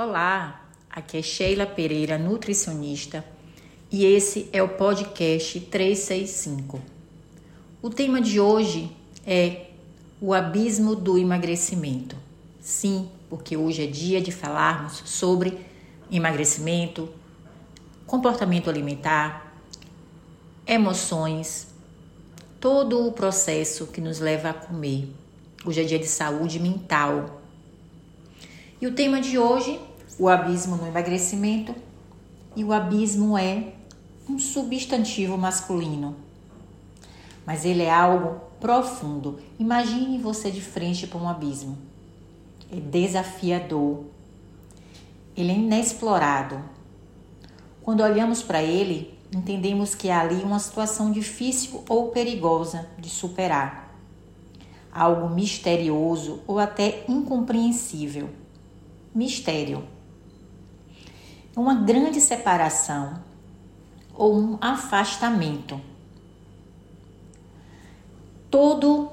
Olá, aqui é Sheila Pereira, nutricionista, e esse é o podcast 365. O tema de hoje é o abismo do emagrecimento. Sim, porque hoje é dia de falarmos sobre emagrecimento, comportamento alimentar, emoções, todo o processo que nos leva a comer. Hoje é dia de saúde mental. E o tema de hoje, o abismo no emagrecimento, e o abismo é um substantivo masculino. Mas ele é algo profundo. Imagine você de frente para um abismo. É desafiador. Ele é inexplorado. Quando olhamos para ele, entendemos que há ali uma situação difícil ou perigosa de superar. Algo misterioso ou até incompreensível. Mistério. Uma grande separação ou um afastamento. Todo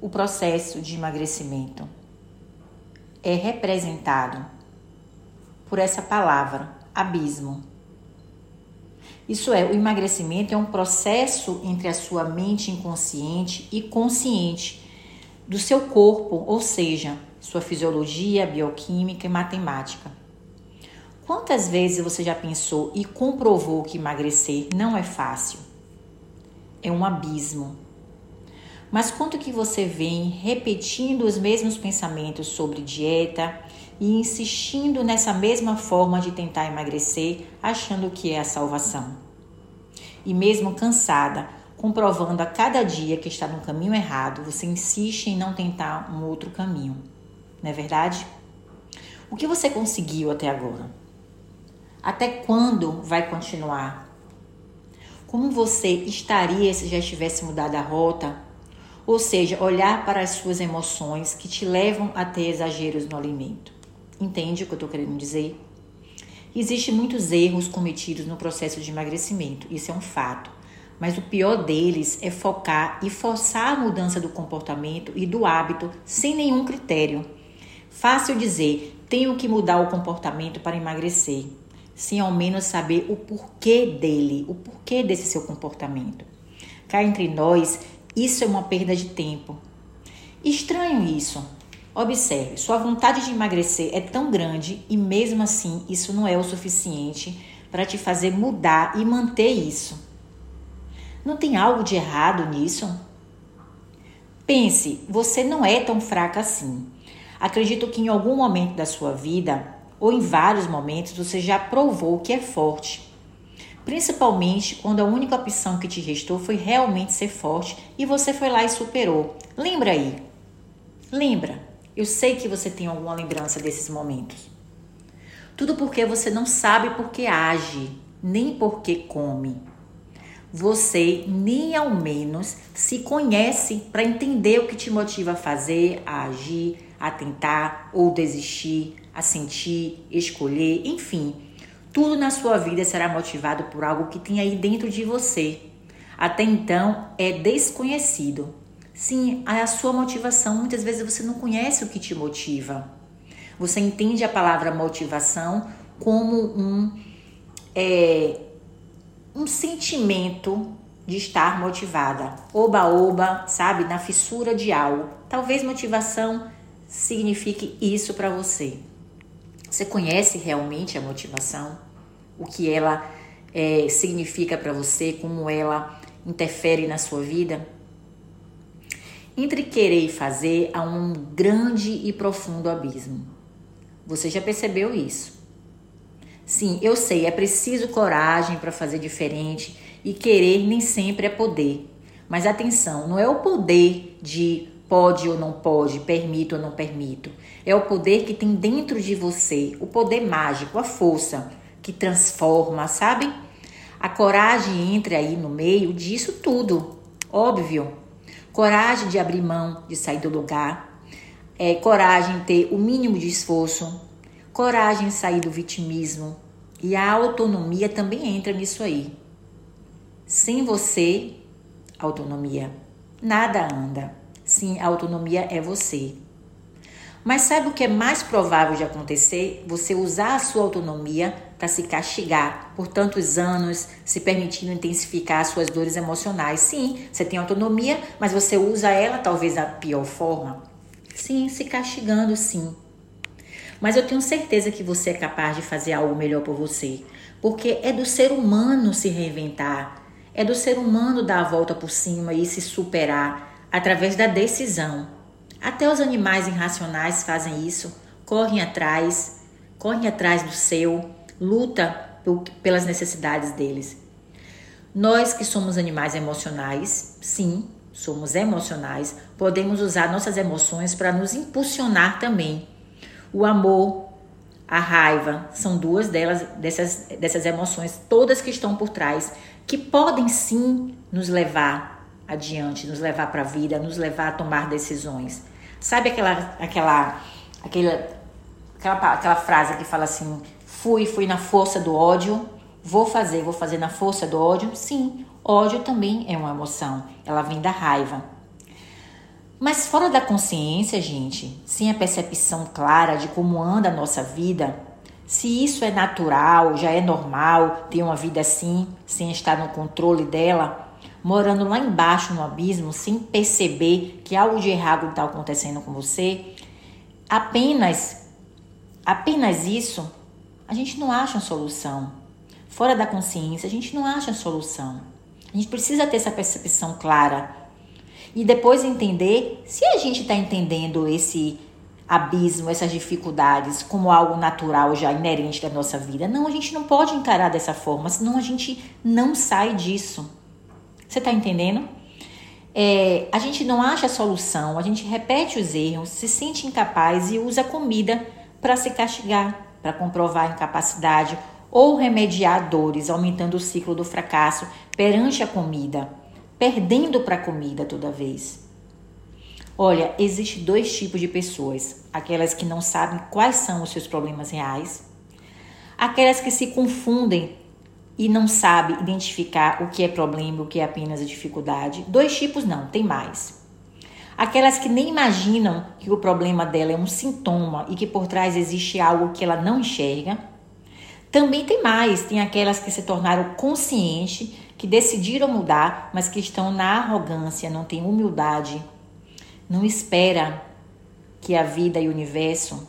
o processo de emagrecimento é representado por essa palavra, abismo. Isso é, o emagrecimento é um processo entre a sua mente inconsciente e consciente do seu corpo, ou seja, sua fisiologia, bioquímica e matemática. Quantas vezes você já pensou e comprovou que emagrecer não é fácil? É um abismo. Mas quanto que você vem repetindo os mesmos pensamentos sobre dieta e insistindo nessa mesma forma de tentar emagrecer, achando que é a salvação? E mesmo cansada, comprovando a cada dia que está no caminho errado, você insiste em não tentar um outro caminho. Não é verdade? O que você conseguiu até agora? Até quando vai continuar? Como você estaria se já tivesse mudado a rota? Ou seja, olhar para as suas emoções que te levam a ter exageros no alimento. Entende o que eu estou querendo dizer? Existem muitos erros cometidos no processo de emagrecimento, isso é um fato. Mas o pior deles é focar e forçar a mudança do comportamento e do hábito sem nenhum critério. Fácil dizer, tenho que mudar o comportamento para emagrecer, sem ao menos saber o porquê dele, o porquê desse seu comportamento. Cá entre nós, isso é uma perda de tempo. Estranho isso. Observe, sua vontade de emagrecer é tão grande e mesmo assim isso não é o suficiente para te fazer mudar e manter isso. Não tem algo de errado nisso? Pense, você não é tão fraca assim. Acredito que em algum momento da sua vida, ou em vários momentos, você já provou que é forte. Principalmente quando a única opção que te restou foi realmente ser forte e você foi lá e superou. Lembra aí? Lembra? Eu sei que você tem alguma lembrança desses momentos. Tudo porque você não sabe por que age, nem por que come você nem ao menos se conhece para entender o que te motiva a fazer, a agir, a tentar ou desistir, a sentir, escolher, enfim. Tudo na sua vida será motivado por algo que tem aí dentro de você. Até então é desconhecido. Sim, a sua motivação, muitas vezes você não conhece o que te motiva. Você entende a palavra motivação como um é, um sentimento de estar motivada. Oba-oba, sabe? Na fissura de algo. Talvez motivação signifique isso para você. Você conhece realmente a motivação? O que ela é, significa para você? Como ela interfere na sua vida? Entre querer e fazer há um grande e profundo abismo. Você já percebeu isso? Sim, eu sei, é preciso coragem para fazer diferente e querer nem sempre é poder. Mas atenção, não é o poder de pode ou não pode, permito ou não permito. É o poder que tem dentro de você, o poder mágico, a força que transforma, sabe? A coragem entra aí no meio disso tudo, óbvio. Coragem de abrir mão, de sair do lugar. É, coragem ter o mínimo de esforço, coragem em sair do vitimismo. E a autonomia também entra nisso aí. Sem você, autonomia, nada anda. Sim, a autonomia é você. Mas sabe o que é mais provável de acontecer? Você usar a sua autonomia para se castigar por tantos anos, se permitindo intensificar as suas dores emocionais. Sim, você tem autonomia, mas você usa ela talvez da pior forma. Sim, se castigando, sim. Mas eu tenho certeza que você é capaz de fazer algo melhor por você, porque é do ser humano se reinventar, é do ser humano dar a volta por cima e se superar através da decisão. Até os animais irracionais fazem isso, correm atrás, correm atrás do seu, luta pelas necessidades deles. Nós que somos animais emocionais, sim, somos emocionais, podemos usar nossas emoções para nos impulsionar também. O amor, a raiva, são duas delas dessas, dessas emoções, todas que estão por trás, que podem sim nos levar adiante, nos levar para a vida, nos levar a tomar decisões. Sabe aquela aquela aquela aquela, aquela frase que fala assim: Fui, fui na força do ódio. Vou fazer, vou fazer na força do ódio? Sim, ódio também é uma emoção. Ela vem da raiva. Mas fora da consciência, gente, sem a percepção clara de como anda a nossa vida, se isso é natural, já é normal ter uma vida assim, sem estar no controle dela, morando lá embaixo no abismo, sem perceber que algo de errado está acontecendo com você, apenas, apenas isso a gente não acha solução. Fora da consciência, a gente não acha solução. A gente precisa ter essa percepção clara e depois entender se a gente está entendendo esse abismo, essas dificuldades como algo natural já inerente da nossa vida. Não, a gente não pode encarar dessa forma, senão a gente não sai disso. Você está entendendo? É, a gente não acha solução, a gente repete os erros, se sente incapaz e usa comida para se castigar para comprovar a incapacidade ou remediar dores, aumentando o ciclo do fracasso perante a comida, perdendo para a comida toda vez. Olha, existe dois tipos de pessoas: aquelas que não sabem quais são os seus problemas reais, aquelas que se confundem e não sabem identificar o que é problema, o que é apenas dificuldade. Dois tipos não, tem mais. Aquelas que nem imaginam que o problema dela é um sintoma e que por trás existe algo que ela não enxerga. Também tem mais, tem aquelas que se tornaram conscientes, que decidiram mudar, mas que estão na arrogância, não têm humildade, não espera que a vida e o universo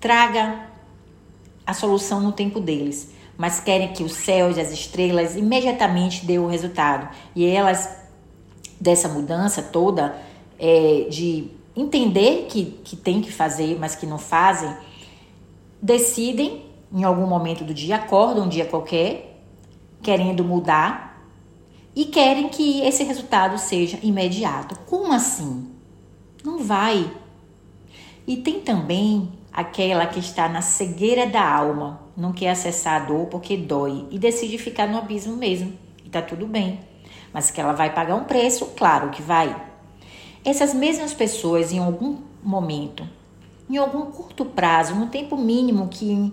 traga a solução no tempo deles, mas querem que os céus e as estrelas imediatamente dê o resultado. E elas dessa mudança toda, é, de entender que, que tem que fazer, mas que não fazem, decidem em algum momento do dia, acordam um dia qualquer, querendo mudar e querem que esse resultado seja imediato. Como assim? Não vai. E tem também aquela que está na cegueira da alma, não quer acessar a dor porque dói e decide ficar no abismo mesmo. E tá tudo bem mas que ela vai pagar um preço, claro que vai. Essas mesmas pessoas, em algum momento, em algum curto prazo, no tempo mínimo que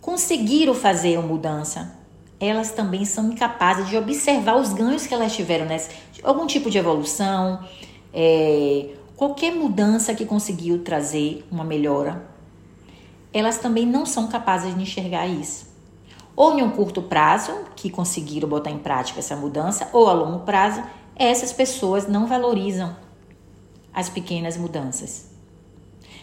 conseguiram fazer uma mudança, elas também são incapazes de observar os ganhos que elas tiveram nessa, algum tipo de evolução, é, qualquer mudança que conseguiu trazer uma melhora, elas também não são capazes de enxergar isso ou em um curto prazo, que conseguiram botar em prática essa mudança, ou a longo prazo, essas pessoas não valorizam as pequenas mudanças.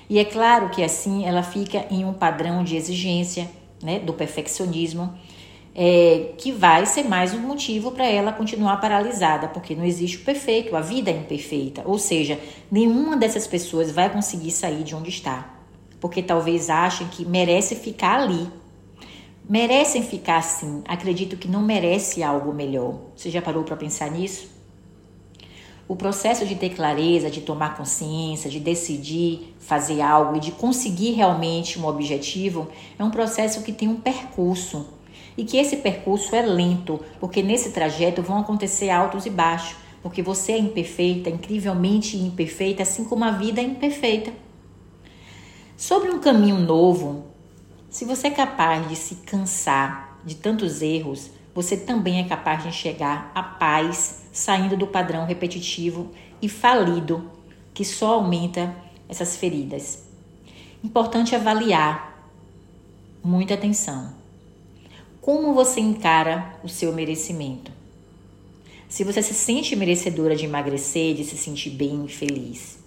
E é claro que assim ela fica em um padrão de exigência, né, do perfeccionismo, é, que vai ser mais um motivo para ela continuar paralisada, porque não existe o perfeito, a vida é imperfeita. Ou seja, nenhuma dessas pessoas vai conseguir sair de onde está, porque talvez achem que merece ficar ali merecem ficar assim. Acredito que não merece algo melhor. Você já parou para pensar nisso? O processo de ter clareza, de tomar consciência, de decidir fazer algo e de conseguir realmente um objetivo é um processo que tem um percurso. E que esse percurso é lento, porque nesse trajeto vão acontecer altos e baixos, porque você é imperfeita, incrivelmente imperfeita, assim como a vida é imperfeita. Sobre um caminho novo, se você é capaz de se cansar de tantos erros, você também é capaz de enxergar a paz saindo do padrão repetitivo e falido que só aumenta essas feridas. Importante avaliar, muita atenção. Como você encara o seu merecimento? Se você se sente merecedora de emagrecer, de se sentir bem e feliz.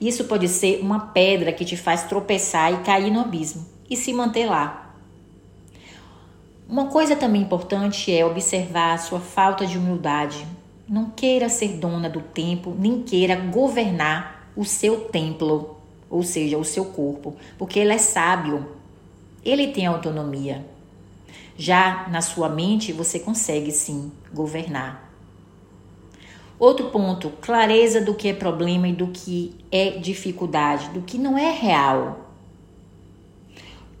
Isso pode ser uma pedra que te faz tropeçar e cair no abismo e se manter lá. Uma coisa também importante é observar a sua falta de humildade. Não queira ser dona do tempo, nem queira governar o seu templo, ou seja, o seu corpo, porque ele é sábio. Ele tem autonomia. Já na sua mente, você consegue sim governar. Outro ponto, clareza do que é problema e do que é dificuldade, do que não é real.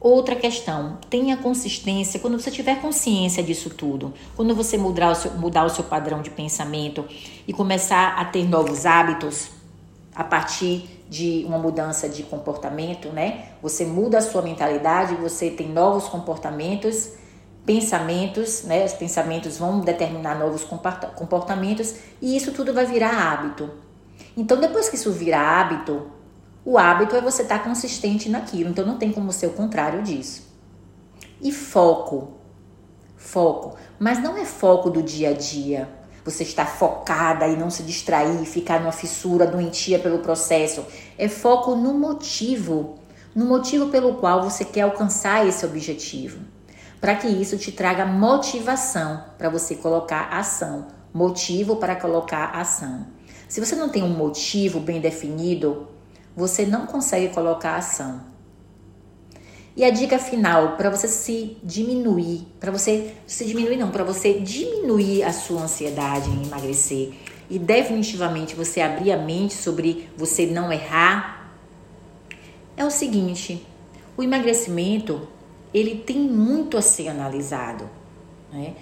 Outra questão, tenha consistência quando você tiver consciência disso tudo. Quando você mudar o seu, mudar o seu padrão de pensamento e começar a ter novos hábitos a partir de uma mudança de comportamento, né? Você muda a sua mentalidade, você tem novos comportamentos pensamentos, né? Os pensamentos vão determinar novos comportamentos e isso tudo vai virar hábito. Então, depois que isso virar hábito, o hábito é você estar tá consistente naquilo. Então, não tem como ser o contrário disso. E foco. Foco. Mas não é foco do dia a dia. Você está focada e não se distrair, ficar numa fissura doentia pelo processo. É foco no motivo. No motivo pelo qual você quer alcançar esse objetivo para que isso te traga motivação para você colocar ação, motivo para colocar ação. Se você não tem um motivo bem definido, você não consegue colocar ação. E a dica final para você se diminuir, para você se diminuir não, para você diminuir a sua ansiedade em emagrecer e definitivamente você abrir a mente sobre você não errar, é o seguinte: o emagrecimento ele tem muito a ser analisado. Né?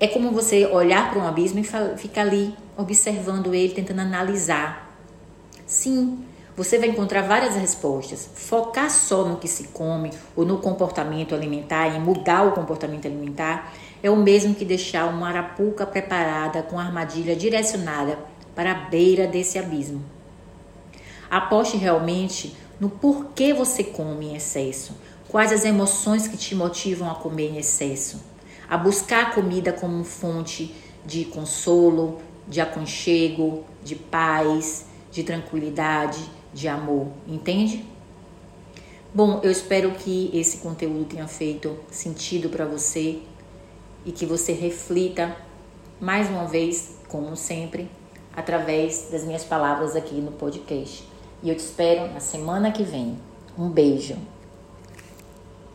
É como você olhar para um abismo e ficar ali observando ele, tentando analisar. Sim, você vai encontrar várias respostas. Focar só no que se come ou no comportamento alimentar, em mudar o comportamento alimentar, é o mesmo que deixar uma arapuca preparada com armadilha direcionada para a beira desse abismo. Aposte realmente no porquê você come em excesso, Quais as emoções que te motivam a comer em excesso? A buscar a comida como fonte de consolo, de aconchego, de paz, de tranquilidade, de amor, entende? Bom, eu espero que esse conteúdo tenha feito sentido para você e que você reflita mais uma vez, como sempre, através das minhas palavras aqui no podcast. E eu te espero na semana que vem. Um beijo.